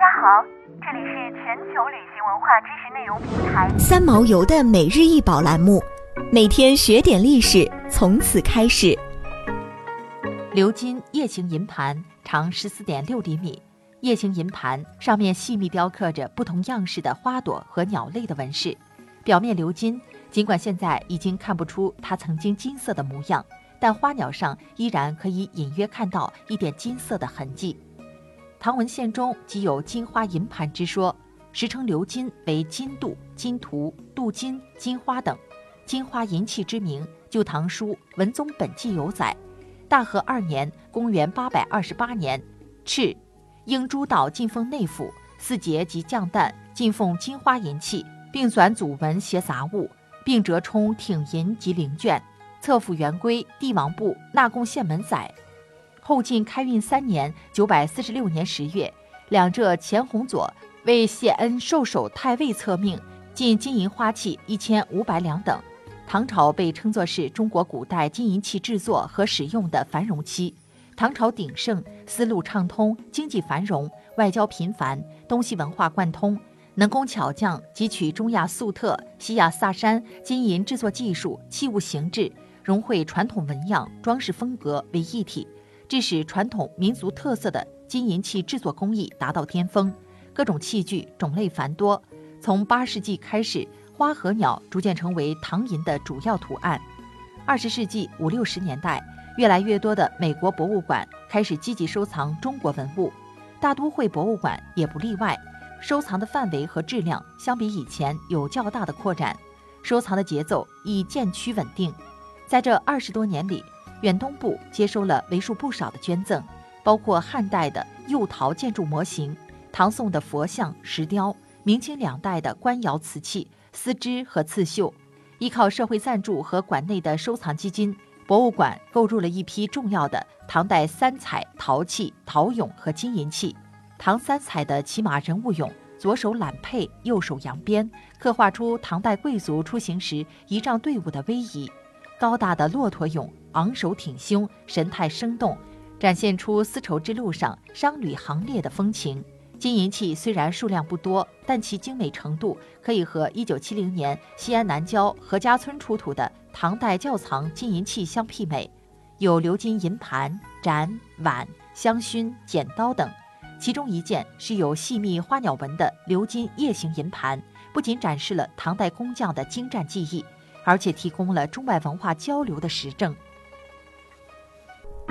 家好，这里是全球旅行文化知识内容平台三毛游的每日一宝栏目，每天学点历史，从此开始。鎏金叶形银盘长十四点六厘米，叶形银盘上面细密雕刻着不同样式的花朵和鸟类的纹饰，表面鎏金。尽管现在已经看不出它曾经金色的模样，但花鸟上依然可以隐约看到一点金色的痕迹。唐文献中即有金花银盘之说，时称鎏金为金镀、金涂、镀金、金花等。金花银器之名，《旧唐书·文宗本纪》有载。大和二年（公元828年），敕应诸岛进奉内府，四节及降诞进奉金花银器，并转祖文携杂物。并折冲挺银及灵卷，册府元规帝王部纳贡县门载。后晋开运三年（九百四十六年十月），两浙钱弘佐为谢恩受守太尉册命，进金银花器一千五百两等。唐朝被称作是中国古代金银器制作和使用的繁荣期。唐朝鼎盛，丝路畅通，经济繁荣，外交频繁，东西文化贯通。能工巧匠汲取中亚粟特、西亚萨珊金银制作技术、器物形制，融汇传统纹样、装饰风格为一体，致使传统民族特色的金银器制作工艺达到巅峰。各种器具种类繁多。从八世纪开始，花和鸟逐渐成为唐银的主要图案。二十世纪五六十年代，越来越多的美国博物馆开始积极收藏中国文物，大都会博物馆也不例外。收藏的范围和质量相比以前有较大的扩展，收藏的节奏已渐趋稳定。在这二十多年里，远东部接收了为数不少的捐赠，包括汉代的釉陶建筑模型、唐宋的佛像、石雕、明清两代的官窑瓷器、丝织和刺绣。依靠社会赞助和馆内的收藏基金，博物馆购入了一批重要的唐代三彩陶器、陶俑和金银器。唐三彩的骑马人物俑，左手揽佩，右手扬鞭，刻画出唐代贵族出行时仪仗队伍的威仪。高大的骆驼俑，昂首挺胸，神态生动，展现出丝绸之路上商旅行列的风情。金银器虽然数量不多，但其精美程度可以和1970年西安南郊何家村出土的唐代窖藏金银器相媲美，有鎏金银盘、盏、碗、香薰、剪刀等。其中一件是有细密花鸟纹的鎏金叶形银盘，不仅展示了唐代工匠的精湛技艺，而且提供了中外文化交流的实证。